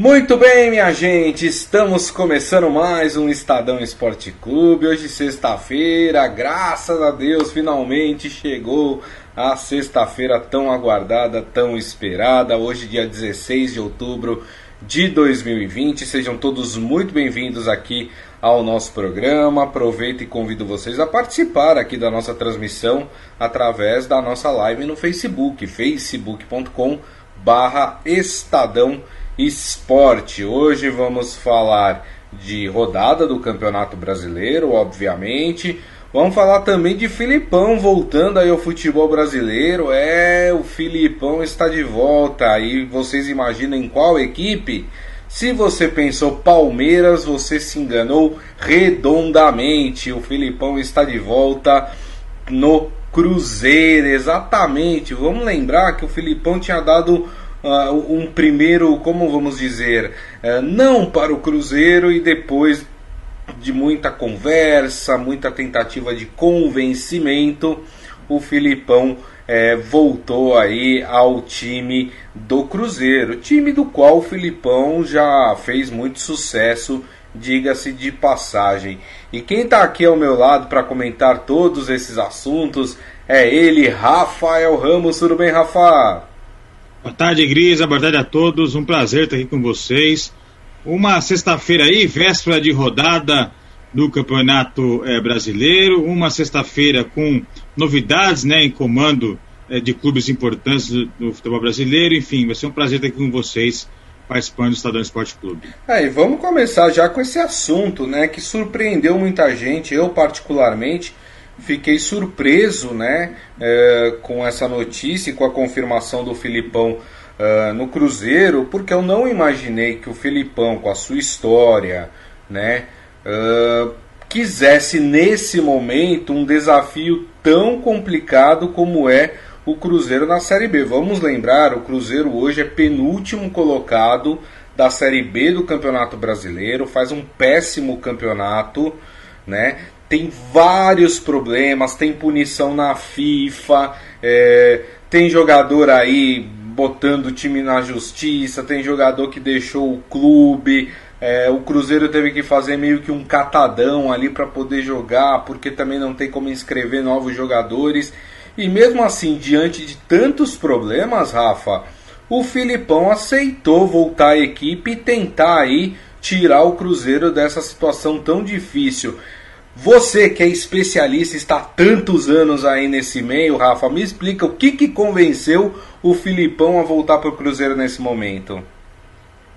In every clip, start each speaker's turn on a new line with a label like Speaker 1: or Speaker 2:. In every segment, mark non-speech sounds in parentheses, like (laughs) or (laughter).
Speaker 1: Muito bem, minha gente, estamos começando mais um Estadão Esporte Clube. Hoje, sexta-feira, graças a Deus, finalmente chegou a sexta-feira tão aguardada, tão esperada. Hoje, dia 16 de outubro de 2020. Sejam todos muito bem-vindos aqui ao nosso programa. Aproveito e convido vocês a participar aqui da nossa transmissão através da nossa live no Facebook, facebook.com barra Estadão Esporte esporte. Hoje vamos falar de rodada do Campeonato Brasileiro, obviamente. Vamos falar também de Filipão voltando aí ao futebol brasileiro. É, o Filipão está de volta. E vocês imaginam em qual equipe? Se você pensou Palmeiras, você se enganou redondamente. O Filipão está de volta no Cruzeiro, exatamente. Vamos lembrar que o Filipão tinha dado uh, um primeiro, como vamos dizer, uh, não para o Cruzeiro e depois de muita conversa, muita tentativa de convencimento, o Filipão é, voltou aí ao time do Cruzeiro, time do qual o Filipão já fez muito sucesso, diga-se de passagem. E quem está aqui ao meu lado para comentar todos esses assuntos é ele, Rafael Ramos. Tudo bem, Rafa?
Speaker 2: Boa tarde, Grisa. Boa tarde a todos. Um prazer estar aqui com vocês. Uma sexta-feira aí, véspera de rodada do Campeonato é, Brasileiro. Uma sexta-feira com novidades né, em comando é, de clubes importantes do, do, futebol brasileiro. Enfim, vai ser um prazer estar aqui com vocês participando do Estadão Esporte Clube.
Speaker 1: É, vamos começar já com esse assunto, né, que surpreendeu muita gente, eu particularmente fiquei surpreso né, é, com essa notícia e com a confirmação do Filipão é, no Cruzeiro, porque eu não imaginei que o Filipão, com a sua história, né, é, quisesse nesse momento um desafio tão complicado como é o Cruzeiro na Série B. Vamos lembrar, o Cruzeiro hoje é penúltimo colocado da Série B do Campeonato Brasileiro, faz um péssimo campeonato, né? Tem vários problemas, tem punição na FIFA, é, tem jogador aí botando o time na justiça, tem jogador que deixou o clube. É, o Cruzeiro teve que fazer meio que um catadão ali para poder jogar, porque também não tem como inscrever novos jogadores. E mesmo assim, diante de tantos problemas, Rafa, o Filipão aceitou voltar à equipe e tentar aí tirar o Cruzeiro dessa situação tão difícil. Você que é especialista, está há tantos anos aí nesse meio, Rafa, me explica o que, que convenceu o Filipão a voltar para o Cruzeiro nesse momento.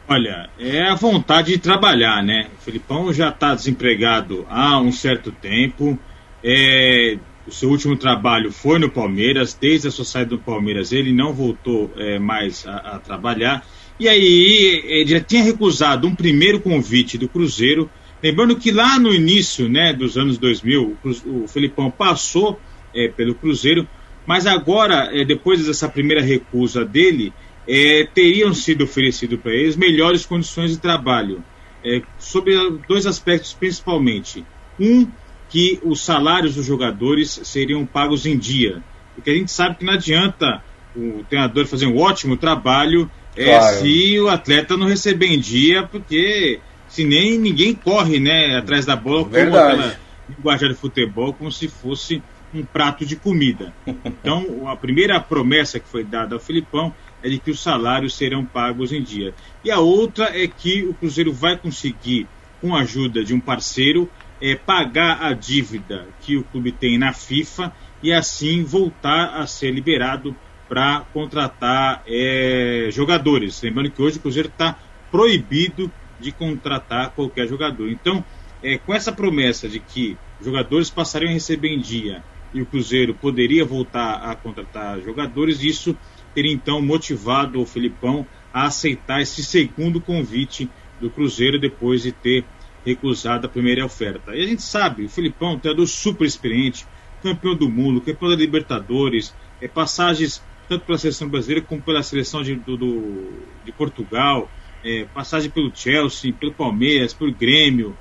Speaker 2: Olha, é a vontade de trabalhar, né? O Filipão já está desempregado há um certo tempo. É, o seu último trabalho foi no Palmeiras. Desde a sua saída do Palmeiras, ele não voltou é, mais a, a trabalhar. E aí, ele já tinha recusado um primeiro convite do Cruzeiro Lembrando que lá no início né, dos anos 2000, o, o Felipão passou é, pelo Cruzeiro, mas agora, é, depois dessa primeira recusa dele, é, teriam sido oferecidos para eles melhores condições de trabalho, é, sobre dois aspectos principalmente. Um, que os salários dos jogadores seriam pagos em dia, porque a gente sabe que não adianta o treinador fazer um ótimo trabalho é, claro. se o atleta não receber em dia, porque se nem ninguém corre né, atrás da bola como aquela linguagem de futebol, como se fosse um prato de comida. Então, a primeira promessa que foi dada ao Filipão é de que os salários serão pagos em dia. E a outra é que o Cruzeiro vai conseguir, com a ajuda de um parceiro, é, pagar a dívida que o clube tem na FIFA e assim voltar a ser liberado para contratar é, jogadores. Lembrando que hoje o Cruzeiro está proibido de contratar qualquer jogador. Então, é, com essa promessa de que jogadores passariam a receber em dia e o Cruzeiro poderia voltar a contratar jogadores, isso teria então motivado o Felipão a aceitar esse segundo convite do Cruzeiro depois de ter recusado a primeira oferta. E a gente sabe, o Felipão, treinador super experiente, campeão do mundo, campeão da Libertadores, é, passagens tanto pela seleção brasileira como pela seleção de, do, do, de Portugal, é, passagem pelo Chelsea, pelo Palmeiras, pelo Grêmio.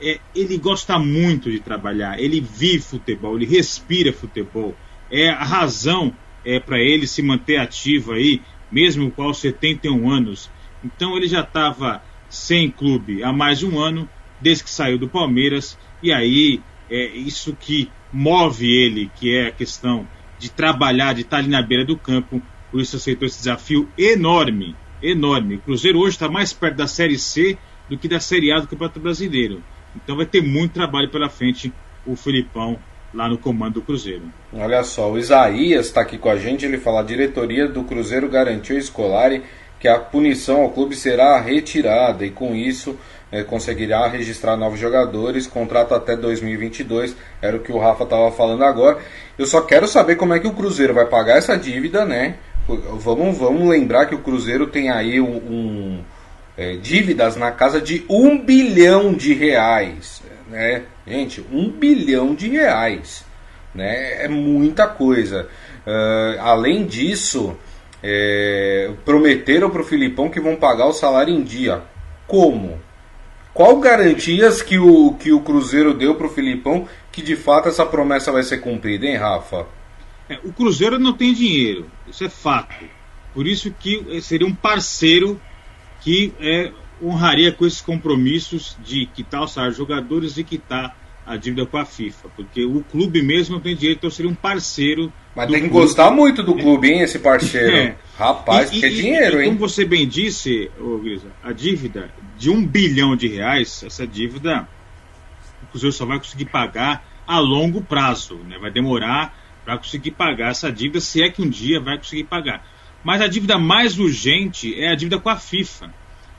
Speaker 2: É, ele gosta muito de trabalhar, ele vive futebol, ele respira futebol. É a razão é para ele se manter ativo aí, mesmo com aos 71 anos. Então ele já estava sem clube há mais de um ano, desde que saiu do Palmeiras, e aí é isso que move ele, que é a questão de trabalhar, de estar ali na beira do campo, por isso aceitou esse desafio enorme, enorme. O Cruzeiro hoje está mais perto da Série C do que da Série A do Campeonato Brasileiro. Então vai ter muito trabalho pela frente o Filipão lá no comando do Cruzeiro.
Speaker 1: Olha só, o Isaías está aqui com a gente, ele fala: a diretoria do Cruzeiro garantiu escolar que a punição ao clube será retirada e com isso é, conseguirá registrar novos jogadores, contrato até 2022, era o que o Rafa estava falando agora. Eu só quero saber como é que o Cruzeiro vai pagar essa dívida, né? Vamos, vamos lembrar que o Cruzeiro tem aí um, um é, dívidas na casa de um bilhão de reais, né? Gente, um bilhão de reais, né? É muita coisa. Uh, além disso, é, prometeram para o Filipão que vão pagar o salário em dia. Como? Qual garantias que o, que o Cruzeiro deu para o Filipão que de fato essa promessa vai ser cumprida, hein, Rafa?
Speaker 2: É, o Cruzeiro não tem dinheiro, isso é fato. Por isso que seria um parceiro que é, honraria com esses compromissos de quitar o salário dos jogadores e quitar a dívida com a FIFA, porque o clube mesmo não tem dinheiro, então seria um parceiro
Speaker 1: mas tem que clube. gostar muito do clube, hein, esse parceiro. (laughs) É. Rapaz, e, que é dinheiro, e,
Speaker 2: hein? Como você bem disse, ô, Grisa, a dívida de um bilhão de reais, essa dívida o Cruzeiro só vai conseguir pagar a longo prazo, né? Vai demorar para conseguir pagar essa dívida, se é que um dia vai conseguir pagar. Mas a dívida mais urgente é a dívida com a FIFA.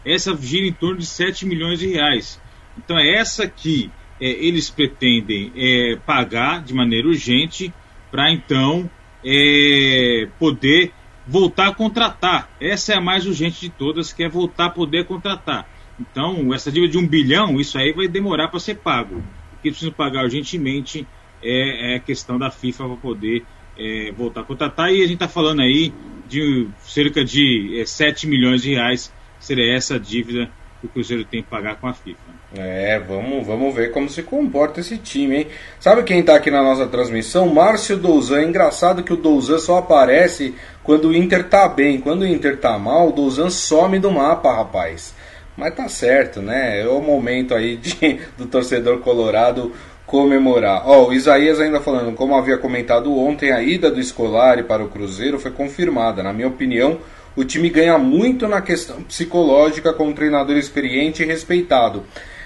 Speaker 2: Essa gira em torno de 7 milhões de reais. Então é essa que é, eles pretendem é, pagar de maneira urgente para então é, poder voltar a contratar. Essa é a mais urgente de todas, que é voltar a poder contratar. Então, essa dívida de um bilhão, isso aí vai demorar para ser pago. O que precisa pagar urgentemente é, é, questão da FIFA para poder é, voltar a contratar. E a gente está falando aí de cerca de é, 7 milhões de reais, seria essa dívida que o Cruzeiro tem que pagar com a FIFA.
Speaker 1: É, vamos, vamos ver como se comporta esse time, hein? Sabe quem tá aqui na nossa transmissão? Márcio Douzan. É engraçado que o Douzan só aparece quando o Inter tá bem. Quando o Inter tá mal, o Douzan some do mapa, rapaz. Mas tá certo, né? É o momento aí de, (laughs) do torcedor colorado comemorar. Ó, oh, o Isaías ainda falando, como havia comentado ontem, a ida do Scolari para o Cruzeiro foi confirmada. Na minha opinião, o time ganha muito na questão psicológica com um treinador experiente e respeitado.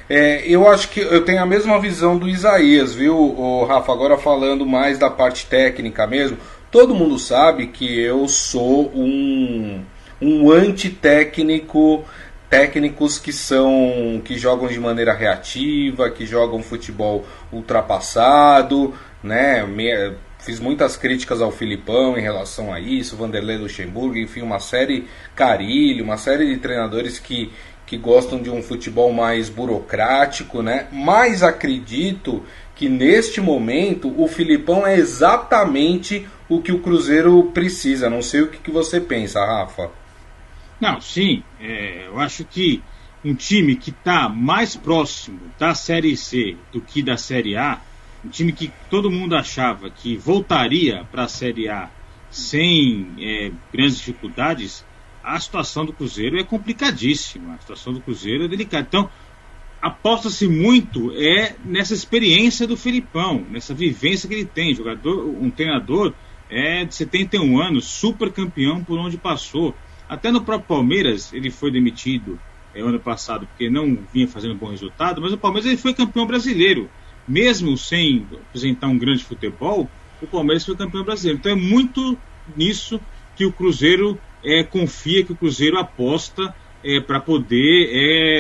Speaker 1: É, eu acho que eu tenho a mesma visão do Isaías, viu, o Rafa? Agora falando mais da parte técnica mesmo. Todo mundo sabe que eu sou um, um antitécnico, técnicos que são que jogam de maneira reativa, que jogam futebol ultrapassado, né? Me, fiz muitas críticas ao Filipão em relação a isso, Vanderlei Luxemburgo, enfim, uma série Carilho, uma série de treinadores que que gostam de um futebol mais burocrático, né? Mas acredito que neste momento o Filipão é exatamente o que o Cruzeiro precisa. Não sei o que, que você pensa, Rafa.
Speaker 2: Não, sim. É, eu acho que um time que está mais próximo da Série C do que da Série A, um time que todo mundo achava que voltaria para a Série A sem é, grandes dificuldades, a situação do Cruzeiro é complicadíssima. A situação do Cruzeiro é delicada. Então, aposta-se muito é nessa experiência do Felipão, nessa vivência que ele tem. Jogador, um treinador é de 71 anos, super campeão por onde passou. Até no próprio Palmeiras ele foi demitido é, ano passado porque não vinha fazendo bom resultado, mas o Palmeiras ele foi campeão brasileiro. Mesmo sem apresentar um grande futebol, o Palmeiras foi campeão brasileiro. Então é muito nisso que o Cruzeiro é, confia, que o Cruzeiro aposta é, para poder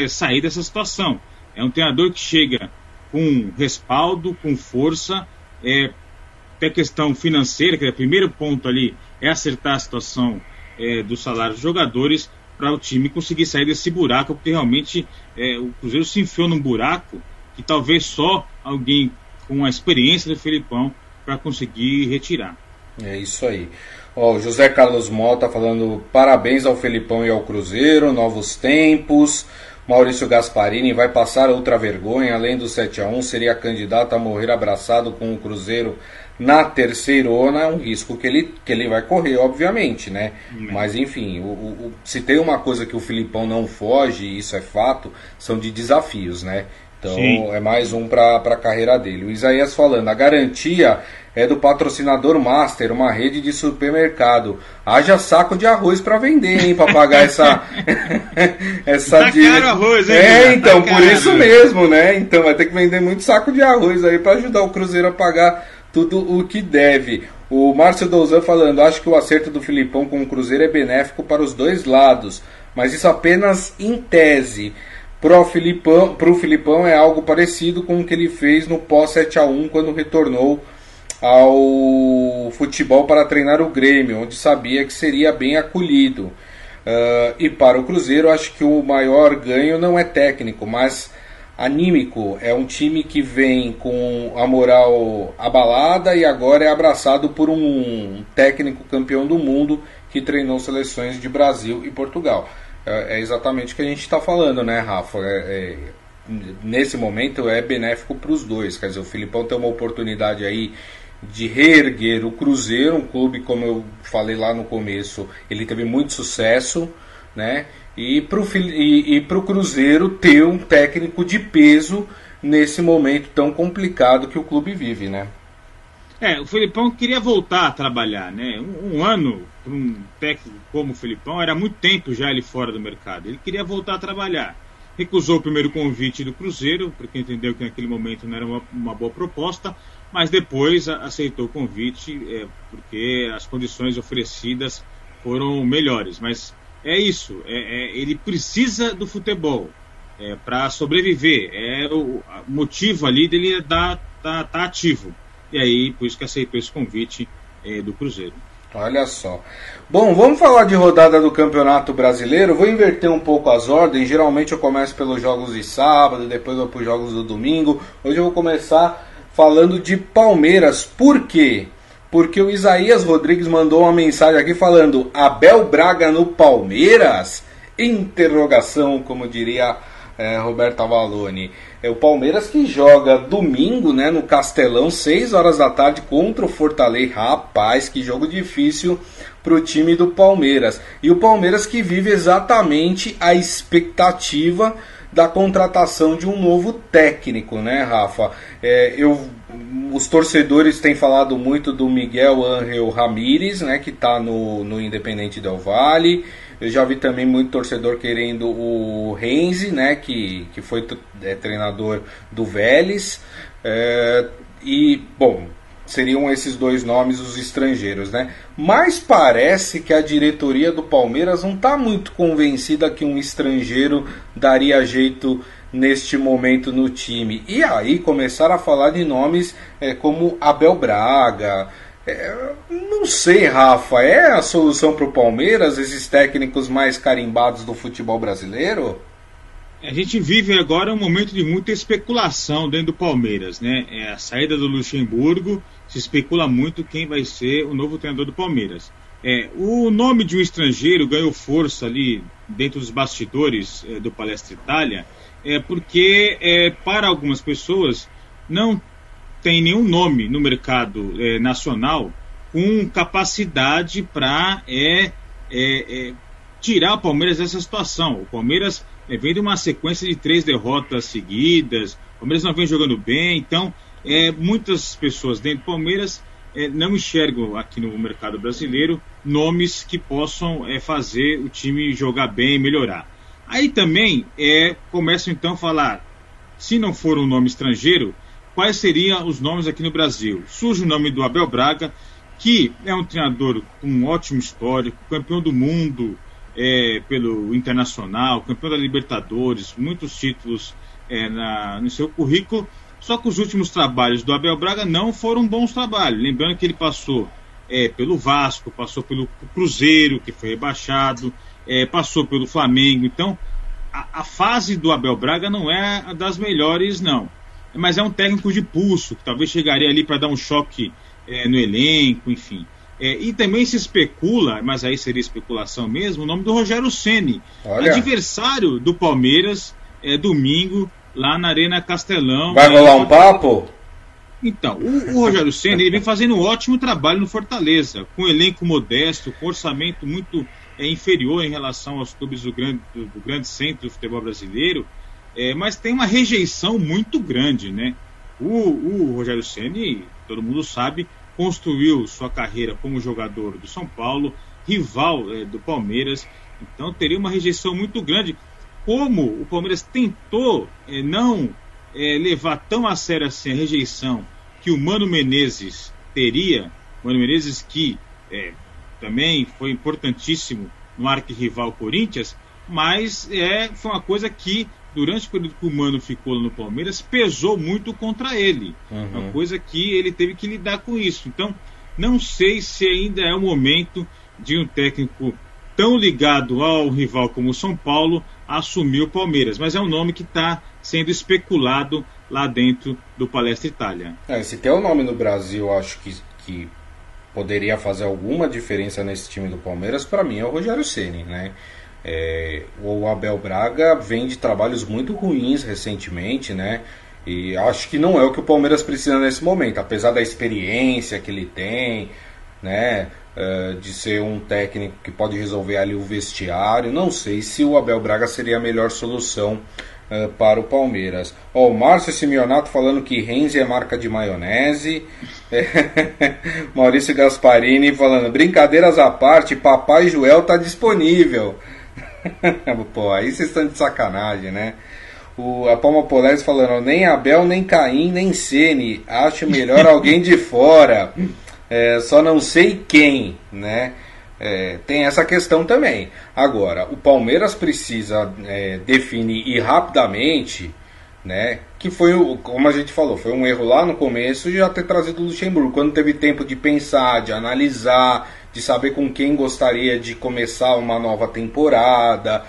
Speaker 2: é, sair dessa situação. É um treinador que chega com respaldo, com força, é, até questão financeira, que é o primeiro ponto ali é acertar a situação é, do salário dos jogadores para o time conseguir sair desse buraco, porque realmente é, o Cruzeiro se enfiou num buraco que talvez só alguém com a experiência do Felipão para conseguir retirar.
Speaker 1: É isso aí. Ó, o José Carlos Mota falando parabéns ao Felipão e ao Cruzeiro, novos tempos. Maurício Gasparini vai passar outra vergonha, além do 7 a 1 seria candidato a morrer abraçado com o Cruzeiro na terceirona, é um risco que ele, que ele vai correr, obviamente, né? Hum. Mas enfim, o, o, se tem uma coisa que o Filipão não foge, e isso é fato, são de desafios, né? Então Sim. é mais um para a carreira dele. O Isaías falando, a garantia é do patrocinador Master, uma rede de supermercado. Haja saco de arroz para vender, hein, para pagar essa (laughs) (laughs) essa
Speaker 2: tá caro arroz, hein,
Speaker 1: É, tá então, tá por isso mesmo, né? Então vai ter que vender muito saco de arroz aí para ajudar o Cruzeiro a pagar tudo o que deve. O Márcio Douzan falando, acho que o acerto do Filipão com o Cruzeiro é benéfico para os dois lados, mas isso apenas em tese. Pro Filipão, pro Filipão é algo parecido com o que ele fez no pós 7 a 1 quando retornou ao futebol para treinar o Grêmio, onde sabia que seria bem acolhido. Uh, e para o Cruzeiro, acho que o maior ganho não é técnico, mas anímico. É um time que vem com a moral abalada e agora é abraçado por um técnico campeão do mundo que treinou seleções de Brasil e Portugal. É, é exatamente o que a gente está falando, né, Rafa? É, é, nesse momento é benéfico para os dois. Quer dizer, o Filipão tem uma oportunidade aí de reerguer o Cruzeiro, um clube, como eu falei lá no começo, ele teve muito sucesso, né? E para o e, e pro Cruzeiro ter um técnico de peso nesse momento tão complicado que o clube vive, né?
Speaker 2: É, o Felipão queria voltar a trabalhar, né? Um, um ano para um técnico como o Felipão era muito tempo já ele fora do mercado. Ele queria voltar a trabalhar. Recusou o primeiro convite do Cruzeiro, porque entendeu que naquele momento não era uma, uma boa proposta mas depois aceitou o convite é, porque as condições oferecidas foram melhores. Mas é isso, é, é, ele precisa do futebol é, para sobreviver. É o, motivo ali dele estar tá, tá, tá, ativo. E aí, por isso que aceitou esse convite é, do Cruzeiro.
Speaker 1: Olha só. Bom, vamos falar de rodada do Campeonato Brasileiro. Vou inverter um pouco as ordens. Geralmente eu começo pelos jogos de sábado, depois vou para os jogos do domingo. Hoje eu vou começar falando de Palmeiras. Por quê? Porque o Isaías Rodrigues mandou uma mensagem aqui falando Abel Braga no Palmeiras? Interrogação, como diria é, Roberto. É o Palmeiras que joga domingo, né, no Castelão, 6 horas da tarde contra o Fortaleza. Rapaz, que jogo difícil para o time do Palmeiras. E o Palmeiras que vive exatamente a expectativa da contratação de um novo técnico, né, Rafa? É, eu, os torcedores têm falado muito do Miguel Ángel Ramírez, né, que está no, no Independente Del Vale. Eu já vi também muito torcedor querendo o Renzi, né, que, que foi é, treinador do Vélez. É, e, bom, seriam esses dois nomes os estrangeiros, né? Mas parece que a diretoria do Palmeiras não está muito convencida que um estrangeiro daria jeito neste momento no time. E aí começaram a falar de nomes é, como Abel Braga. É, não sei, Rafa, é a solução para o Palmeiras, esses técnicos mais carimbados do futebol brasileiro?
Speaker 2: A gente vive agora um momento de muita especulação dentro do Palmeiras, né? É a saída do Luxemburgo, se especula muito quem vai ser o novo treinador do Palmeiras. É, o nome de um estrangeiro ganhou força ali dentro dos bastidores é, do Palestra Itália, é porque é, para algumas pessoas não tem nenhum nome no mercado é, nacional com capacidade para é, é, é, tirar o Palmeiras dessa situação. O Palmeiras é, vem de uma sequência de três derrotas seguidas, o Palmeiras não vem jogando bem, então é, muitas pessoas dentro do Palmeiras não enxergam aqui no mercado brasileiro nomes que possam fazer o time jogar bem e melhorar. Aí também é, começam então a falar, se não for um nome estrangeiro, quais seriam os nomes aqui no Brasil? Surge o nome do Abel Braga, que é um treinador com um ótimo histórico, campeão do mundo, é, pelo Internacional, campeão da Libertadores, muitos títulos é, na, no seu currículo. Só que os últimos trabalhos do Abel Braga não foram bons trabalhos. Lembrando que ele passou é, pelo Vasco, passou pelo Cruzeiro, que foi rebaixado, é, passou pelo Flamengo. Então, a, a, fase do Abel Braga não é das melhores, não. Mas é um técnico de pulso, que talvez chegaria ali para dar um choque é, no elenco, enfim. É, e também se especula, mas aí seria especulação mesmo, o nome do Rogério Ceni, adversário do Palmeiras é, domingo lá na Arena Castelão.
Speaker 1: Vai rolar um papo?
Speaker 2: Então, o, o Rogério Senna ele vem fazendo um ótimo trabalho no Fortaleza, com um elenco modesto, com orçamento muito é, inferior em relação aos clubes do grande, do, do grande centro do futebol brasileiro, é, mas tem uma rejeição muito grande, né? O, o Rogério Senna, todo mundo sabe, construiu sua carreira como jogador do São Paulo, rival é, do Palmeiras, então teria uma rejeição muito grande. Como o Palmeiras tentou é, não é, levar tão a sério assim a rejeição que o Mano Menezes teria, Mano Menezes que é, também foi importantíssimo no arquirrival Corinthians, mas é, foi uma coisa que durante o período que o Mano ficou no Palmeiras pesou muito contra ele, uhum. uma coisa que ele teve que lidar com isso. Então, não sei se ainda é o momento de um técnico tão ligado ao rival como o São Paulo assumir o Palmeiras, mas é um nome que está sendo especulado lá dentro do Palestra Itália.
Speaker 1: É, se tem o um nome no Brasil, acho que, que poderia fazer alguma diferença nesse time do Palmeiras, para mim é o Rogério Ceni, né? É, o Abel Braga vem de trabalhos muito ruins recentemente, né? E acho que não é o que o Palmeiras precisa nesse momento, apesar da experiência que ele tem, né? Uh, de ser um técnico que pode resolver ali o vestiário. Não sei se o Abel Braga seria a melhor solução uh, para o Palmeiras. Ó, oh, o Márcio Simeonato falando que Renzi é marca de maionese. (laughs) Maurício Gasparini falando, brincadeiras à parte, Papai Joel tá disponível. (laughs) Pô, aí vocês estão de sacanagem, né? O, a Palma Polés falando, nem Abel, nem Caim, nem Sene. Acho melhor (laughs) alguém de fora. É, só não sei quem, né? É, tem essa questão também. Agora, o Palmeiras precisa é, definir e rapidamente, né? Que foi, como a gente falou, foi um erro lá no começo de já ter trazido o Luxemburgo. Quando teve tempo de pensar, de analisar, de saber com quem gostaria de começar uma nova temporada,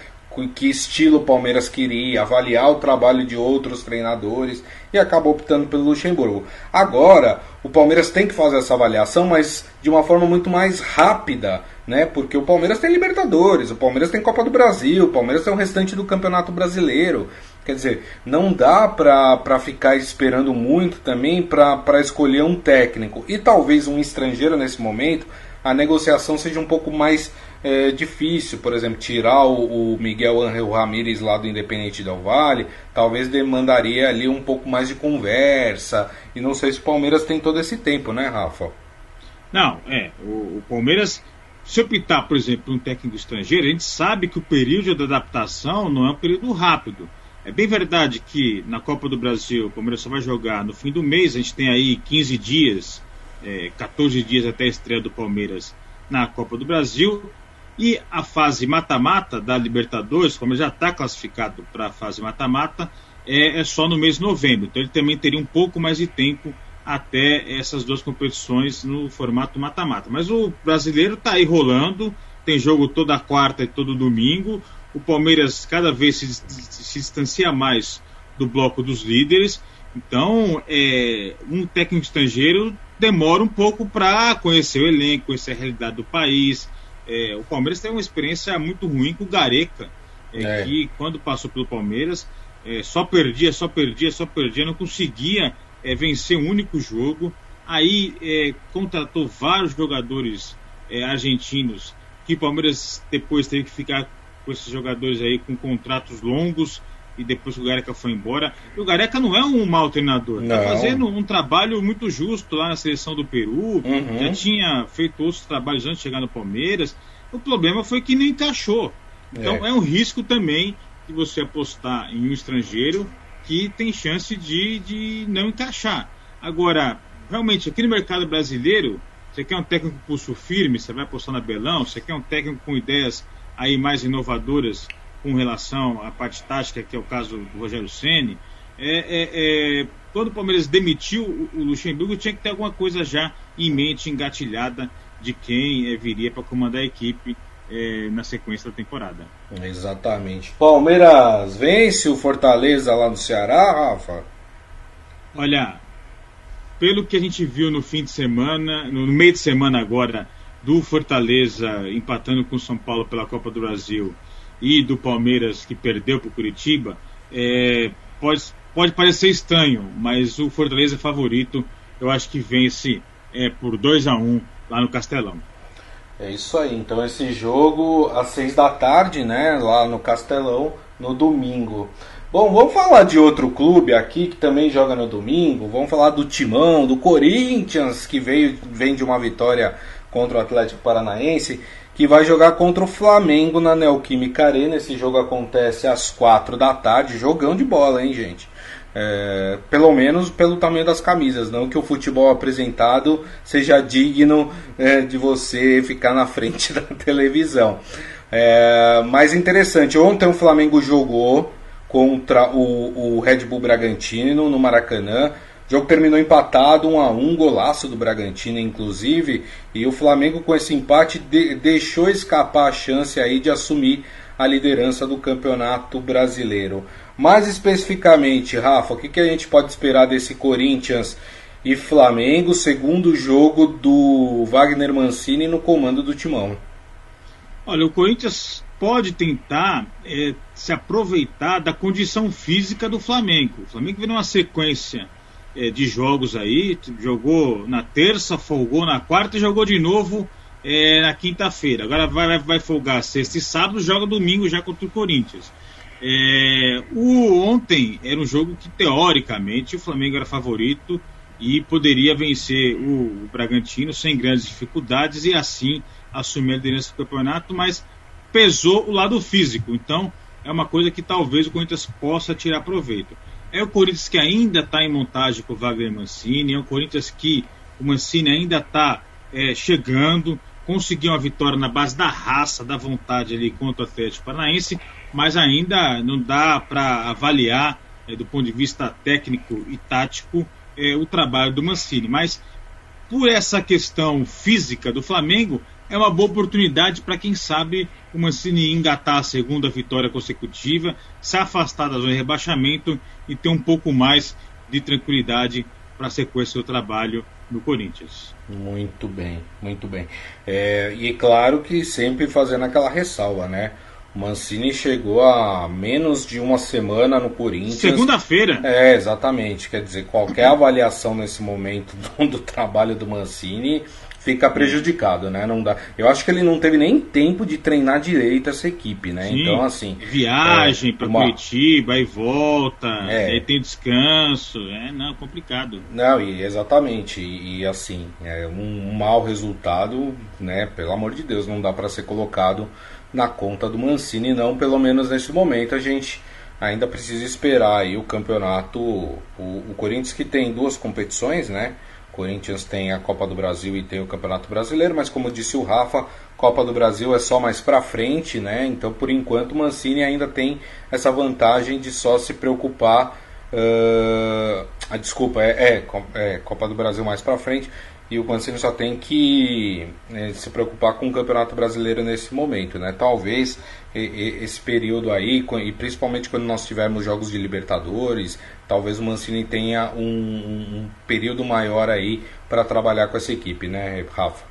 Speaker 1: que estilo o Palmeiras queria, avaliar o trabalho de outros treinadores e acabou optando pelo Luxemburgo. Agora, o Palmeiras tem que fazer essa avaliação, mas de uma forma muito mais rápida, né? Porque o Palmeiras tem Libertadores, o Palmeiras tem Copa do Brasil, o Palmeiras tem o restante do Campeonato Brasileiro. Quer dizer, não dá para ficar esperando muito também para escolher um técnico. E talvez um estrangeiro nesse momento, a negociação seja um pouco mais é, difícil, por exemplo, tirar o, o Miguel Angel Ramírez lá do Independente Del Vale, talvez demandaria ali um pouco mais de conversa. E não sei se o Palmeiras tem todo esse tempo, né, Rafa?
Speaker 2: Não, é. O, o Palmeiras, se optar, por exemplo, um técnico estrangeiro, a gente sabe que o período de adaptação não é um período rápido. É bem verdade que na Copa do Brasil o Palmeiras só vai jogar no fim do mês, a gente tem aí 15 dias, é, 14 dias até a estreia do Palmeiras na Copa do Brasil. E a fase mata-mata da Libertadores, como já está classificado para a fase mata-mata, é, é, só no mês de novembro. Então ele também teria um pouco mais de tempo até essas duas competições no formato mata-mata. Mas o brasileiro está aí rolando, tem jogo toda quarta e todo domingo. O Palmeiras cada vez se, se distancia mais do bloco dos líderes. Então, é, um técnico estrangeiro demora um pouco para conhecer o elenco, conhecer a realidade do país, é, o Palmeiras tem uma experiência muito ruim com o Gareca, é, é. que quando passou pelo Palmeiras é, só perdia, só perdia, só perdia, não conseguia é, vencer um único jogo. Aí contratou vários jogadores argentinos que o Palmeiras depois teve que ficar com esses jogadores aí com contratos longos e depois que o Gareca foi embora. E o Gareca não é um mau treinador, está fazendo um trabalho muito justo lá na seleção do Peru, uhum. já tinha feito outros trabalhos antes de chegar no Palmeiras. O problema foi que não encaixou. Então é, é um risco também de você apostar em um estrangeiro que tem chance de, de não encaixar. Agora, realmente, aqui no mercado brasileiro, você quer um técnico com pulso firme, você vai apostar na Belão, você quer um técnico com ideias aí mais inovadoras com relação à parte tática, que é o caso do Rogério Ceni, é, é, é, quando o Palmeiras demitiu o, Luxemburgo, tinha que ter alguma coisa já em mente, engatilhada, de quem é, viria para comandar a equipe é, na sequência da temporada.
Speaker 1: Exatamente. Palmeiras vence o Fortaleza lá no Ceará, Rafa?
Speaker 2: Olha, pelo que a gente viu no fim de semana, no meio de semana agora, do Fortaleza empatando com o São Paulo pela Copa do Brasil e do Palmeiras que perdeu para o Curitiba, é, pode, pode parecer estranho, mas o Fortaleza é favorito. Eu acho que vence é, por 2 a 1 um lá no Castelão.
Speaker 1: É isso aí. Então esse jogo às seis da tarde, né, lá no Castelão, no domingo. Bom, vamos falar de outro clube aqui que também joga no domingo. Vamos falar do Timão, do Corinthians, que veio vem de uma vitória contra o Atlético Paranaense, que vai jogar contra o Flamengo na Neoquímica Arena. Esse jogo acontece às quatro da tarde. Jogão de bola, hein, gente? É, pelo menos pelo tamanho das camisas, não que o futebol apresentado seja digno é, de você ficar na frente (laughs) da televisão. É, mais interessante, ontem o Flamengo jogou contra o, o Red Bull Bragantino no Maracanã. O jogo terminou empatado, um a um, golaço do Bragantino, inclusive, e o Flamengo com esse empate de, deixou escapar a chance aí de assumir a liderança do Campeonato Brasileiro. Mais especificamente, Rafa, o que, que a gente pode esperar desse Corinthians e Flamengo, segundo jogo do Wagner Mancini no comando do Timão?
Speaker 2: Olha, o Corinthians pode tentar é, se aproveitar da condição física do Flamengo. O Flamengo vem numa sequência é, de jogos aí, jogou na terça, folgou na quarta e jogou de novo é, na quinta-feira. Agora vai, vai folgar sexta e sábado, joga domingo já contra o Corinthians. É, o ontem era um jogo que teoricamente o Flamengo era favorito e poderia vencer o, o Bragantino sem grandes dificuldades e assim assumir a liderança do campeonato, mas pesou o lado físico. Então, é uma coisa que talvez o Corinthians possa tirar proveito. É o Corinthians que ainda está em montagem com o Wagner Mancini, é o Corinthians que o Mancini ainda está é, chegando, conseguiu uma vitória na base da raça, da vontade ali contra o Atlético Paranaense, mas ainda não dá para avaliar é, do ponto de vista técnico e tático é, o trabalho do Mancini. Mas por essa questão física do Flamengo, é uma boa oportunidade para quem sabe o Mancini engatar a segunda vitória consecutiva, se afastar da zona de rebaixamento e ter um pouco mais de tranquilidade para sequência do trabalho no Corinthians.
Speaker 1: Muito bem, muito bem. É, e claro que sempre fazendo aquela ressalva, né? O Mancini chegou a menos de uma semana no Corinthians.
Speaker 2: Segunda-feira.
Speaker 1: É, exatamente. Quer dizer, qualquer avaliação nesse momento (laughs) do, do trabalho do Mancini fica prejudicado, né? Não dá. Eu acho que ele não teve nem tempo de treinar direito essa equipe, né?
Speaker 2: Sim.
Speaker 1: Então assim,
Speaker 2: viagem é, para uma... Curitiba e volta, é. aí tem descanso, é não complicado.
Speaker 1: Não, e exatamente e, e assim é um, um mau resultado, né? Pelo amor de Deus, não dá para ser colocado na conta do Mancini, não. Pelo menos nesse momento a gente ainda precisa esperar aí o campeonato, o, o Corinthians que tem duas competições, né? Corinthians tem a Copa do Brasil e tem o Campeonato Brasileiro, mas como disse o Rafa, Copa do Brasil é só mais para frente, né? Então, por enquanto, o Mancini ainda tem essa vantagem de só se preocupar. Uh, a desculpa é, é, é, Copa do Brasil mais para frente e o Mancini só tem que né, se preocupar com o Campeonato Brasileiro nesse momento, né? Talvez esse período aí, e principalmente quando nós tivermos jogos de Libertadores, talvez o Mancini tenha um, um período maior aí para trabalhar com essa equipe, né, Rafa?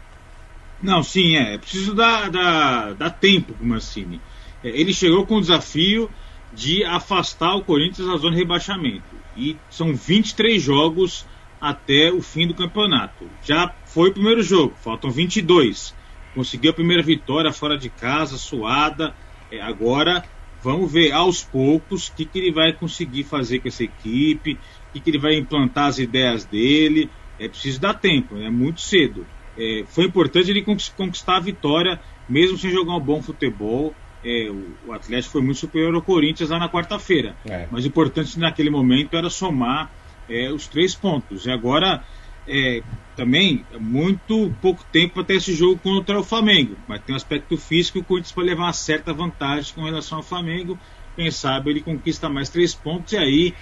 Speaker 2: Não, sim, é. é preciso dar, dar, dar tempo para o Mancini. É, ele chegou com o desafio de afastar o Corinthians da zona de rebaixamento. E são 23 jogos até o fim do campeonato. Já foi o primeiro jogo, faltam 22. Conseguiu a primeira vitória fora de casa, suada. É, agora vamos ver aos poucos o que, que ele vai conseguir fazer com essa equipe, o que, que ele vai implantar as ideias dele. É preciso dar tempo, é muito cedo. É, foi importante ele conquistar a vitória, mesmo sem jogar um bom futebol. É, o, o, Atlético foi muito superior ao Corinthians lá na quarta-feira. É. Mas o importante naquele momento era somar é, os três pontos. E agora, é, também, é muito pouco tempo ter esse jogo contra o Flamengo. Mas tem um aspecto físico que o Corinthians pode levar uma certa vantagem com relação ao Flamengo. Quem sabe ele conquista mais três pontos e aí,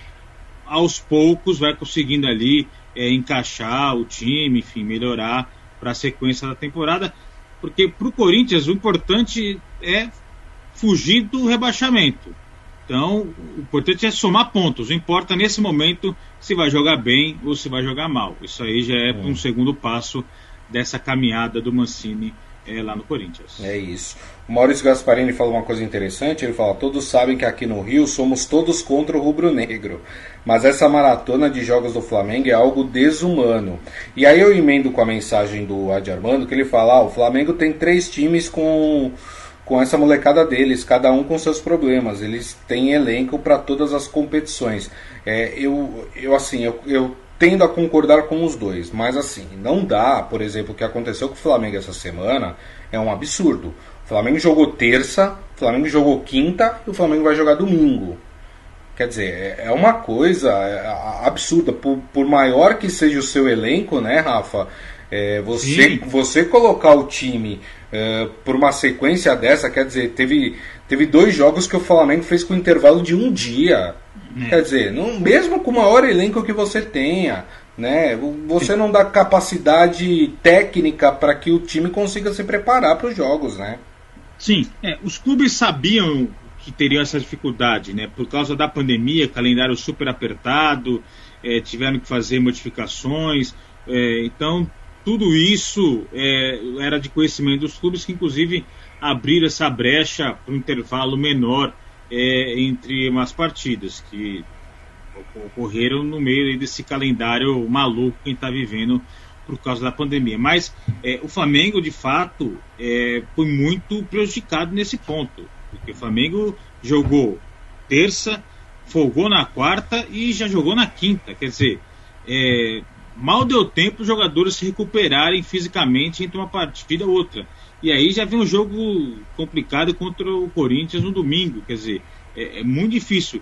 Speaker 2: aos poucos, vai conseguindo ali é, encaixar o time, enfim, melhorar para a sequência da temporada. Porque para o Corinthians o importante é fugir do rebaixamento. Então, o importante é somar pontos. Não importa nesse momento se vai jogar bem ou se vai jogar mal. Isso aí já é, é. um segundo passo dessa caminhada do Mancini é, lá no Corinthians.
Speaker 1: É isso. O Maurício Gasparini fala uma coisa interessante, ele fala, todos sabem que aqui no Rio somos todos contra o rubro-negro, mas essa maratona de jogos do Flamengo é algo desumano. E aí eu emendo com a mensagem do Adi Armando, que ele fala, ah, o Flamengo tem três times com com essa molecada deles, cada um com seus problemas. Eles têm elenco para todas as competições. É, eu, eu assim, eu, eu tendo a concordar com os dois, mas assim, não dá, por exemplo, o que aconteceu com o Flamengo essa semana é um absurdo. O Flamengo jogou terça, o Flamengo jogou quinta e o Flamengo vai jogar domingo. Quer dizer, é, é uma coisa é, absurda. Por, por maior que seja o seu elenco, né, Rafa? É, você, você colocar o time é, por uma sequência dessa, quer dizer, teve, teve dois jogos que o Flamengo fez com intervalo de um dia. É. Quer dizer, não, mesmo com o maior elenco que você tenha, né, você não dá capacidade técnica para que o time consiga se preparar para os jogos, né?
Speaker 2: Sim, é, os clubes sabiam que teriam essa dificuldade, né? Por causa da pandemia, calendário super apertado, é, tiveram que fazer modificações, é, então tudo isso é, era de conhecimento dos clubes que, inclusive, abriram essa brecha para um intervalo menor é, entre umas partidas que ocorreram no meio desse calendário maluco que está vivendo por causa da pandemia. Mas é, o Flamengo, de fato, é, foi muito prejudicado nesse ponto, porque o Flamengo jogou terça, folgou na quarta e já jogou na quinta. Quer dizer, é, mal deu tempo os jogadores se recuperarem fisicamente entre uma partida e outra. E aí já vem um jogo complicado contra o Corinthians no domingo. Quer dizer, é, é muito difícil.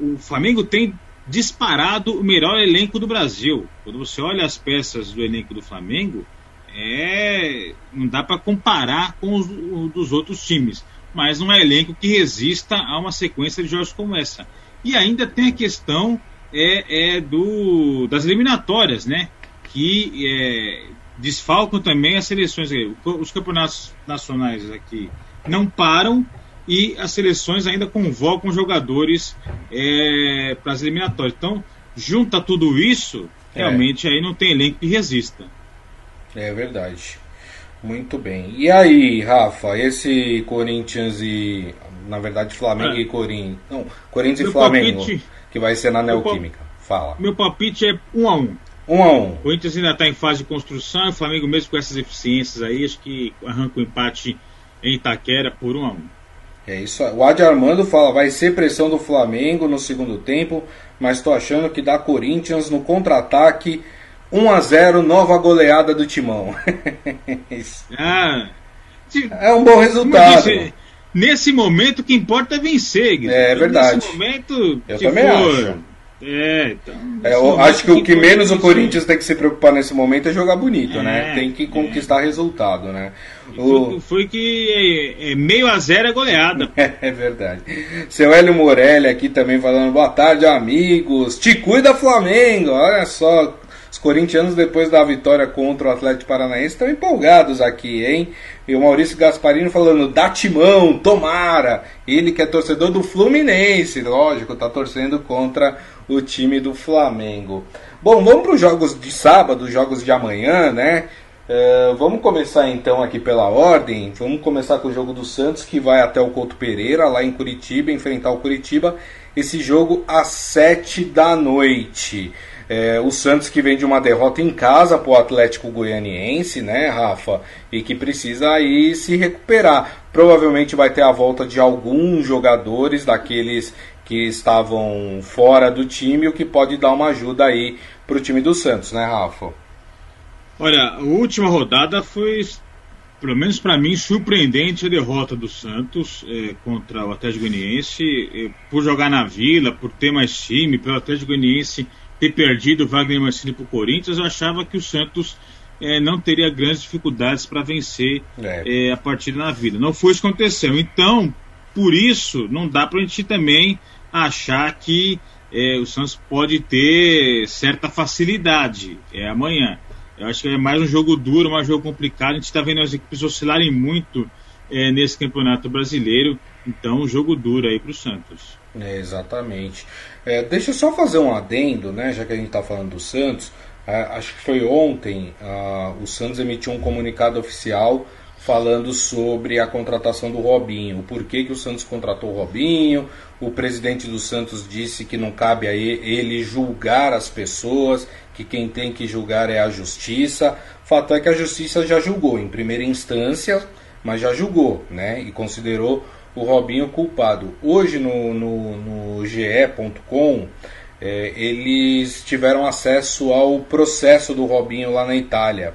Speaker 2: O Flamengo tem disparado o melhor elenco do Brasil. Quando você olha as peças do elenco do Flamengo, é não dá para comparar com os dos outros times, mas não é elenco que resista a uma sequência de jogos como essa. E ainda tem a questão é, é do das eliminatórias, né? Que é, desfalcam também as seleções. Os campeonatos nacionais aqui não param e as seleções ainda convocam jogadores é, para as eliminatórias. Então, junta tudo isso, é. realmente é. aí não tem elenco que resista.
Speaker 1: É verdade. Muito bem. E aí, Rafa, esse Corinthians e. Na verdade, Flamengo é. e Corinthians. Não, Corinthians Meu e Flamengo. Palpite, que vai ser na Neoquímica. Fala.
Speaker 2: Meu palpite é 1 um a 1 um.
Speaker 1: 1 um a 1 um.
Speaker 2: O Corinthians ainda está em fase de construção, o Flamengo, mesmo com essas eficiências aí, acho que arranca o empate em Itaquera por 1 um a 1 um.
Speaker 1: É isso. O Adi Armando fala, vai ser pressão do Flamengo no segundo tempo, mas estou achando que dá Corinthians no contra-ataque 1 a 0 nova goleada do Timão. (laughs)
Speaker 2: ah,
Speaker 1: é um bom resultado.
Speaker 2: Disse, nesse momento o que importa é vencer.
Speaker 1: É verdade. Nesse
Speaker 2: momento,
Speaker 1: eu também for, acho.
Speaker 2: É, então.
Speaker 1: É, eu acho que o que menos o Corinthians tem que se preocupar nesse momento é jogar bonito, né? é, né? Tem que conquistar é. resultado, né?
Speaker 2: O... Foi, que é, é, meio a zero é goleada. (laughs)
Speaker 1: É, verdade. Seu Hélio Morelli aqui também falando, boa tarde, amigos. Te cuida, Flamengo. Olha só, corintianos, depois da vitória contra o Atlético Paranaense, estão empolgados aqui, hein? E o Maurício Gasparino falando, dá timão, tomara. Ele que é torcedor do Fluminense, lógico, tá torcendo contra o time do Flamengo. Bom, vamos para os jogos de sábado, jogos de amanhã, né? Uh, vamos começar então aqui pela ordem. Vamos começar com o jogo do Santos, que vai até o Couto Pereira, lá em Curitiba, enfrentar o Curitiba. Esse jogo às 7 da noite. É, o Santos que vem de uma derrota em casa para o Atlético Goianiense, né, Rafa? E que precisa aí se recuperar. Provavelmente vai ter a volta de alguns jogadores daqueles que estavam fora do time, o que pode dar uma ajuda aí para o time do Santos, né, Rafa?
Speaker 2: Olha, a última rodada foi, pelo menos para mim, surpreendente a derrota do Santos é, contra o Atlético Goianiense, é, por jogar na Vila, por ter mais time, pelo Atlético Goianiense ter perdido o Wagner Mancini para o Corinthians, eu achava que o Santos é, não teria grandes dificuldades para vencer é. É, a partida na vida. Não foi isso que aconteceu. Então, por isso, não dá para a gente também achar que é, o Santos pode ter certa facilidade é, amanhã. Eu acho que é mais um jogo duro, mais um jogo complicado. A gente está vendo as equipes oscilarem muito é, nesse campeonato brasileiro. Então, jogo duro aí para o Santos.
Speaker 1: É, exatamente. É, deixa eu só fazer um adendo, né? Já que a gente está falando do Santos. É, acho que foi ontem. o Santos emitiu um comunicado oficial falando sobre a contratação do Robinho, o porquê que o Santos contratou o Robinho. O presidente do Santos disse que não cabe a ele julgar as pessoas, que quem tem que julgar é a justiça. Fato é que a justiça já julgou em primeira instância, mas já julgou, né? E considerou o Robinho culpado. Hoje no, no, no GE.com é, eles tiveram acesso ao processo do Robinho lá na Itália.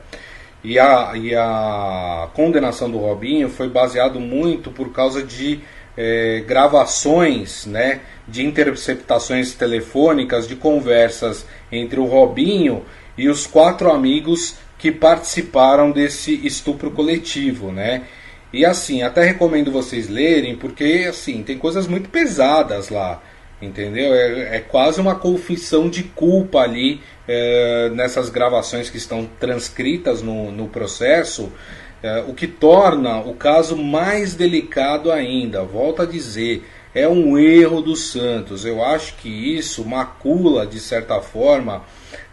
Speaker 1: E a, e a condenação do Robinho foi baseado muito por causa de é, gravações, né, de interceptações telefônicas de conversas entre o Robinho e os quatro amigos que participaram desse estupro coletivo, né? E assim, até recomendo vocês lerem, porque assim, tem coisas muito pesadas lá, entendeu? É, é quase uma confissão de culpa ali é, nessas gravações que estão transcritas no, no processo, é, o que torna o caso mais delicado ainda. Volto a dizer, é um erro do Santos. Eu acho que isso macula, de certa forma,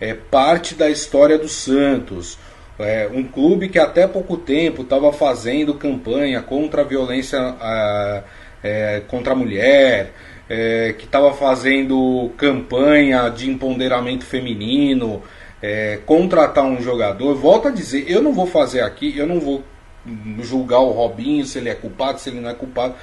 Speaker 1: é, parte da história do Santos. É, um clube que até pouco tempo estava fazendo campanha contra a violência é, é, contra a mulher, é, que estava fazendo campanha de empoderamento feminino, é, contratar um jogador. Volto a dizer, eu não vou fazer aqui, eu não vou julgar o Robinho se ele é culpado, se ele não é culpado.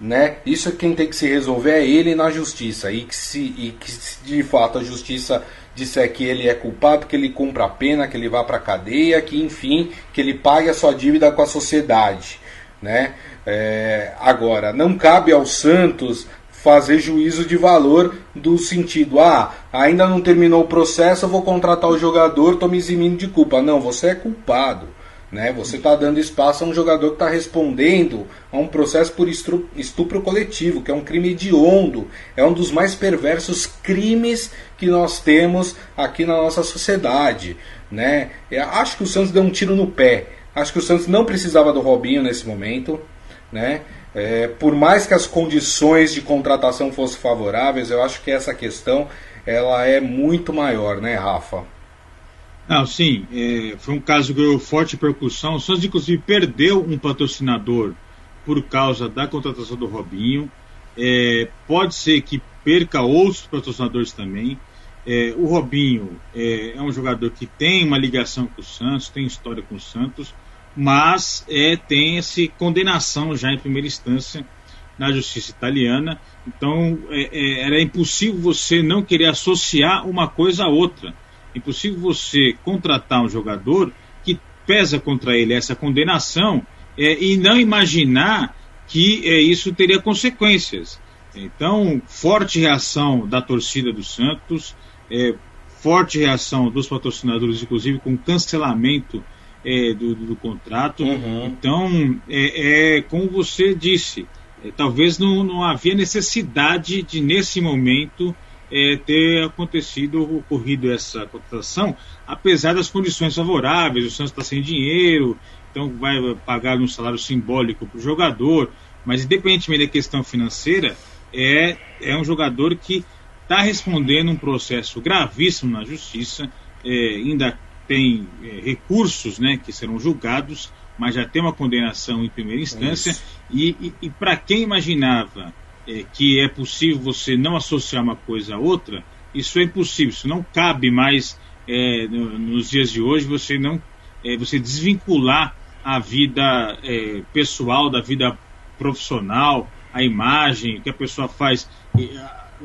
Speaker 1: Né? Isso quem tem que se resolver é ele na justiça. E que, se, e que se de fato a justiça disser que ele é culpado, que ele cumpra a pena, que ele vá para a cadeia, que enfim, que ele pague a sua dívida com a sociedade. Né? É, agora, não cabe ao Santos fazer juízo de valor do sentido, ah, ainda não terminou o processo, eu vou contratar o jogador, estou me eximindo de culpa. Não, você é culpado. Né? Você está dando espaço a um jogador que está respondendo a um processo por estupro coletivo, que é um crime hediondo, é um dos mais perversos crimes que nós temos aqui na nossa sociedade. Né? Acho que o Santos deu um tiro no pé. Acho que o Santos não precisava do Robinho nesse momento. Né? É, por mais que as condições de contratação fossem favoráveis, eu acho que essa questão ela é muito maior, né, Rafa?
Speaker 2: Não, sim, é, foi um caso que ganhou forte repercussão. O Santos, inclusive, perdeu um patrocinador por causa da contratação do Robinho. É, pode ser que perca outros patrocinadores também. É, o Robinho é, é, um jogador que tem uma ligação com o Santos, tem história com o Santos, mas é, tem essa condenação já em primeira instância na justiça italiana. Então é, é, era impossível você não querer associar uma coisa a outra impossível você contratar um jogador que pesa contra ele essa condenação é, e não imaginar que isso teria consequências. Então, forte reação da torcida do Santos, é, forte reação dos patrocinadores, inclusive com cancelamento é, do, do, contrato. Uhum. Então, é, é, como você disse, é, talvez não, não havia necessidade de, nesse momento, é, ter acontecido, ocorrido essa contratação, apesar das condições favoráveis, o Santos está sem dinheiro, então vai pagar um salário simbólico para o jogador, mas independentemente da questão financeira, é, é um jogador que está respondendo um processo gravíssimo na justiça, é, ainda tem é, recursos né, que serão julgados, mas já tem uma condenação em primeira instância, e, e, e para quem imaginava é, que é possível você não associar uma coisa a outra, isso é impossível, isso não cabe mais é, no, nos dias de hoje você não é, você desvincular a vida é, pessoal da vida profissional, a imagem que a pessoa faz.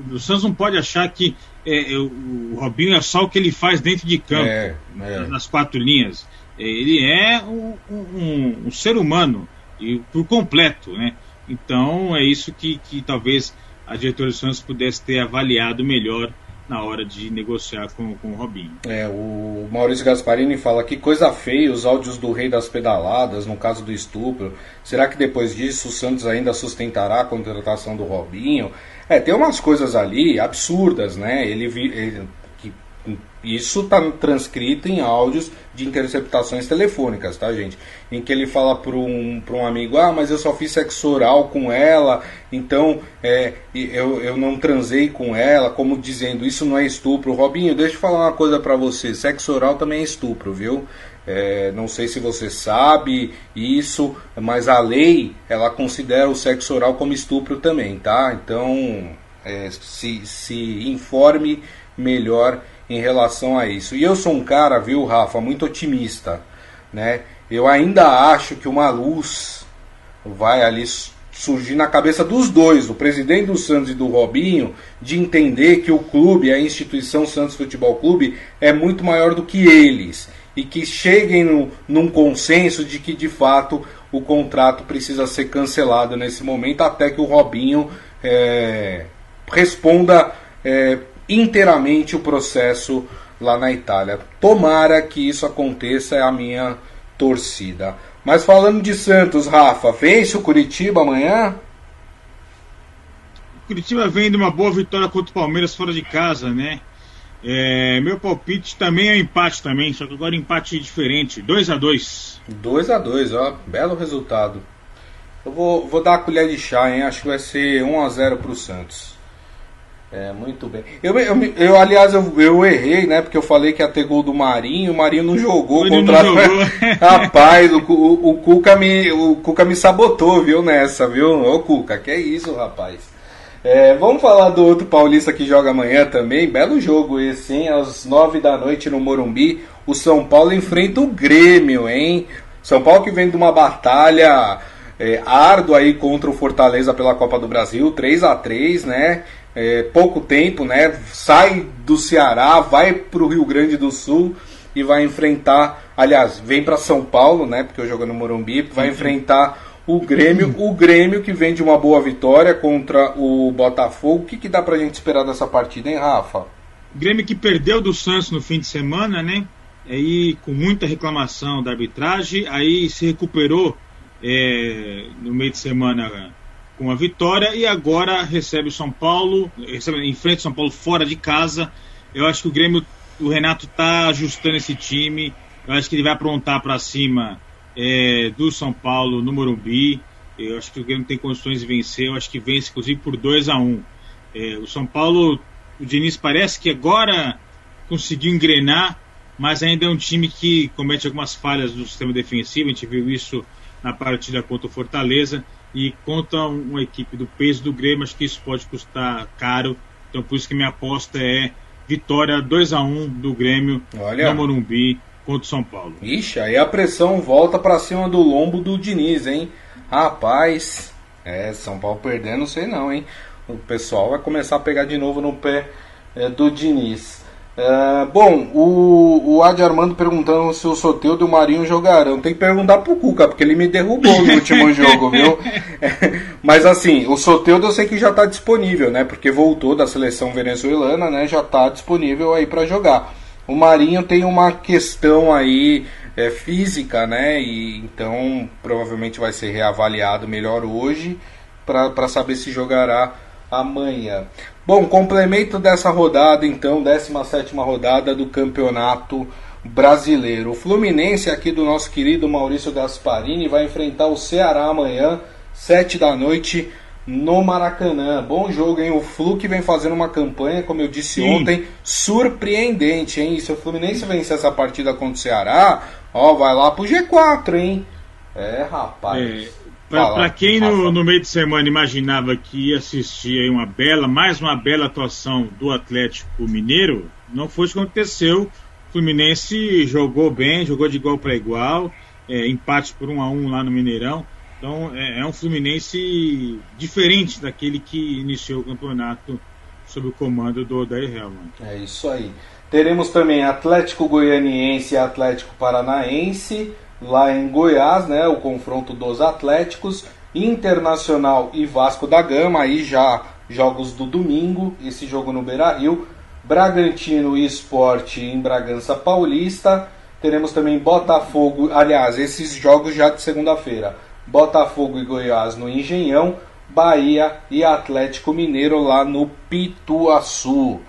Speaker 2: O Santos não pode achar que é, o Robinho é só o que ele faz dentro de campo, é, nas quatro linhas. Ele é um, um, um ser humano e por completo, né? Então é isso que, que talvez a diretoria do Santos pudesse ter avaliado melhor na hora de negociar com, com o Robinho.
Speaker 1: É, o Maurício Gasparini fala que coisa feia os áudios do rei das pedaladas, no caso do estupro. Será que depois disso o Santos ainda sustentará a contratação do Robinho? É, tem umas coisas ali absurdas, né? Ele, ele Isso está transcrito em áudios de interceptações telefônicas, tá, gente? Em que ele fala para um, um amigo: Ah, mas eu só fiz sexo oral com ela, então é, eu, eu não transei com ela, como dizendo: Isso não é estupro. Robinho, deixa eu falar uma coisa para você: sexo oral também é estupro, viu? É, não sei se você sabe isso, mas a lei ela considera o sexo oral como estupro também, tá? Então é, se, se informe melhor em relação a isso. E eu sou um cara, viu, Rafa, muito otimista, né? Eu ainda acho que uma luz vai ali surgir na cabeça dos dois, do presidente do Santos e do Robinho, de entender que o clube, a instituição Santos Futebol Clube, é muito maior do que eles e que cheguem no, num consenso de que de fato o contrato precisa ser cancelado nesse momento, até que o Robinho é, responda é, inteiramente o processo lá na Itália. Tomara que isso aconteça, é a minha torcida. Mas falando de Santos, Rafa, vence o Curitiba amanhã?
Speaker 2: O Curitiba vem de uma boa vitória contra o Palmeiras fora de casa, né? É, meu palpite também é um empate também, só que agora empate diferente, 2 a 2
Speaker 1: 2 a 2 ó, belo resultado. Eu vou, vou dar a colher de chá, hein? Acho que vai ser 1 a 0 pro Santos. É, muito bem. Eu, eu, eu aliás, eu, eu, errei, né? Porque eu falei que ia ter gol do Marinho, o Marinho não jogou contra. Não jogou. (laughs) rapaz, o, o, o, Cuca me, o Cuca me sabotou, viu, nessa, viu? Ô Cuca, que é isso, rapaz. É, vamos falar do outro paulista que joga amanhã também. Belo jogo esse, hein? Às nove da noite no Morumbi. O São Paulo enfrenta o Grêmio, hein? São Paulo que vem de uma batalha é, árdua aí contra o Fortaleza pela Copa do Brasil, 3 a 3 né? É, pouco tempo, né? Sai do Ceará, vai para o Rio Grande do Sul e vai enfrentar, aliás, vem para São Paulo, né? Porque eu jogo no Morumbi, vai uhum. enfrentar o Grêmio, o Grêmio que vem de uma boa vitória contra o Botafogo. O que, que dá pra gente esperar dessa partida, hein, Rafa?
Speaker 2: Grêmio que perdeu do Santos no fim de semana, né? Aí com muita reclamação da arbitragem, aí se recuperou é, no meio de semana com a vitória e agora recebe o São Paulo, recebe, enfrenta o São Paulo fora de casa. Eu acho que o Grêmio, o Renato está ajustando esse time. Eu acho que ele vai aprontar para cima é, do São Paulo no Morumbi. Eu acho que o Grêmio tem condições de vencer. Eu acho que vence, inclusive, por 2 a 1 um. é, O São Paulo, o Diniz parece que agora conseguiu engrenar, mas ainda é um time que comete algumas falhas no sistema defensivo. A gente viu isso na partida contra o Fortaleza e contra uma equipe do peso do Grêmio, acho que isso pode custar caro. Então por isso que minha aposta é vitória 2 a 1 do Grêmio Olha. no Morumbi contra o São Paulo.
Speaker 1: Ixi, aí a pressão volta para cima do lombo do Diniz, hein? Rapaz, é, São Paulo perdendo, não sei não, hein? O pessoal vai começar a pegar de novo no pé é, do Diniz. É, bom, o, o Adi Armando perguntando se o Soteudo e o Marinho jogarão. Tem que perguntar pro Cuca, porque ele me derrubou no último (laughs) jogo, viu? É, mas assim, o Soteudo eu sei que já está disponível, né? Porque voltou da seleção venezuelana, né? Já está disponível aí para jogar. O Marinho tem uma questão aí é, física, né? E então provavelmente vai ser reavaliado melhor hoje para saber se jogará amanhã. Bom, complemento dessa rodada, então, 17 rodada do Campeonato Brasileiro. O Fluminense, aqui do nosso querido Maurício Gasparini, vai enfrentar o Ceará amanhã, 7 da noite, no Maracanã. Bom jogo, hein? O Flu que vem fazendo uma campanha, como eu disse Sim. ontem, surpreendente, hein? se o Fluminense vencer essa partida contra o Ceará, ó, vai lá pro G4, hein? É, rapaz.
Speaker 2: É. Para quem no, no, meio de semana imaginava que ia assistir uma bela, mais uma bela atuação do Atlético Mineiro, não foi isso que aconteceu. O Fluminense jogou bem, jogou de igual para igual, é, empate por um a um lá no Mineirão. Então é, é, um Fluminense diferente daquele que iniciou o campeonato sob o comando do Odair Helman.
Speaker 1: É isso aí. Teremos também Atlético Goianiense e Atlético Paranaense lá em Goiás, né, o confronto dos Atléticos, Internacional e Vasco da Gama, aí já jogos do domingo, esse jogo no Beira-Rio, Bragantino e Esporte em Bragança Paulista, teremos também Botafogo, aliás, esses jogos já de segunda-feira, Botafogo e Goiás no Engenhão, Bahia e Atlético Mineiro lá no Pituaçu.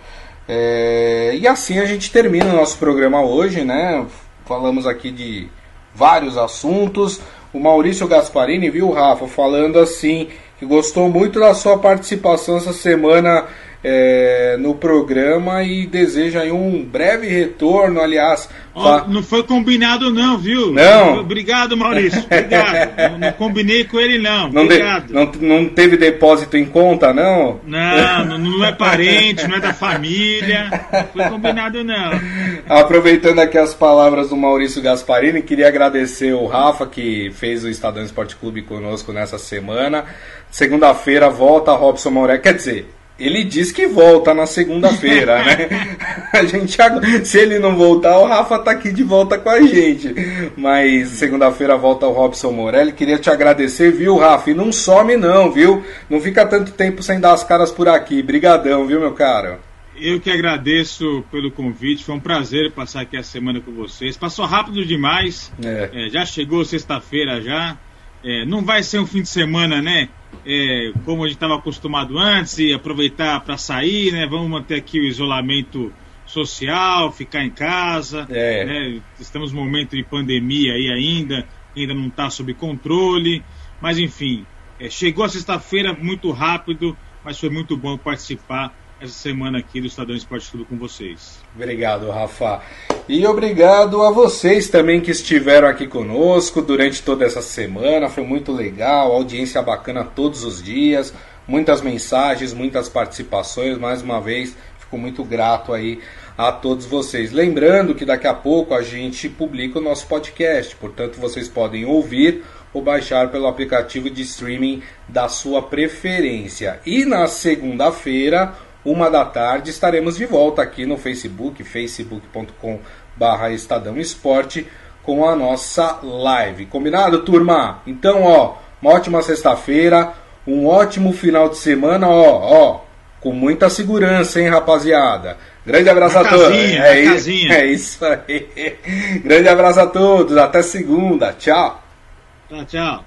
Speaker 1: É, e assim a gente termina o nosso programa hoje, né? Falamos aqui de vários assuntos. O Maurício Gasparini, viu, Rafa, falando assim, que gostou muito da sua participação essa semana é, no programa e deseja um breve retorno, aliás.
Speaker 2: Oh, não foi combinado não, viu?
Speaker 1: Não.
Speaker 2: Obrigado, Maurício. Obrigado. (laughs) não, não, combinei com ele não.
Speaker 1: Não,
Speaker 2: Obrigado.
Speaker 1: De, não, não teve depósito em conta, não?
Speaker 2: Não, não é (laughs) parente, não é da família. Não foi combinado não.
Speaker 1: Aproveitando aqui as palavras do Maurício Gasparini, queria agradecer o Rafa que fez o Estadão Esporte Clube conosco nessa semana. Segunda-feira volta Robson Moreira. Quer dizer, ele diz que volta na segunda-feira, né? (laughs) A gente se ele não voltar, o Rafa tá aqui de volta com a gente. Mas segunda-feira volta o Robson Morelli. Queria te agradecer, viu, Rafa? E não some não, viu? Não fica tanto tempo sem dar as caras por aqui. Brigadão, viu, meu caro?
Speaker 2: Eu que agradeço pelo convite, foi um prazer passar aqui a semana com vocês. Passou rápido demais, é. É, já chegou sexta-feira já. É, não vai ser um fim de semana, né? É, como a gente estava acostumado antes, e aproveitar para sair, né? Vamos manter aqui o isolamento social, ficar em casa. É. Né? Estamos num momento de pandemia aí ainda, ainda não está sob controle. Mas enfim, é, chegou a sexta-feira muito rápido, mas foi muito bom participar essa semana aqui do Estadão Esporte Clube com vocês.
Speaker 1: Obrigado, Rafa. E obrigado a vocês também que estiveram aqui conosco durante toda essa semana. Foi muito legal, audiência bacana todos os dias, muitas mensagens, muitas participações. Mais uma vez, fico muito grato aí a todos vocês. Lembrando que daqui a pouco a gente publica o nosso podcast, portanto vocês podem ouvir ou baixar pelo aplicativo de streaming da sua preferência. E na segunda-feira uma da tarde, estaremos de volta aqui no Facebook, facebook.com barra Estadão Esporte, com a nossa live. Combinado, turma? Então, ó, uma ótima sexta-feira, um ótimo final de semana, ó, ó, com muita segurança, hein, rapaziada? Grande abraço
Speaker 2: na
Speaker 1: a todos.
Speaker 2: Casinha, é, isso,
Speaker 1: é isso aí. Grande abraço a todos. Até segunda. Tchau.
Speaker 2: Tchau, tchau.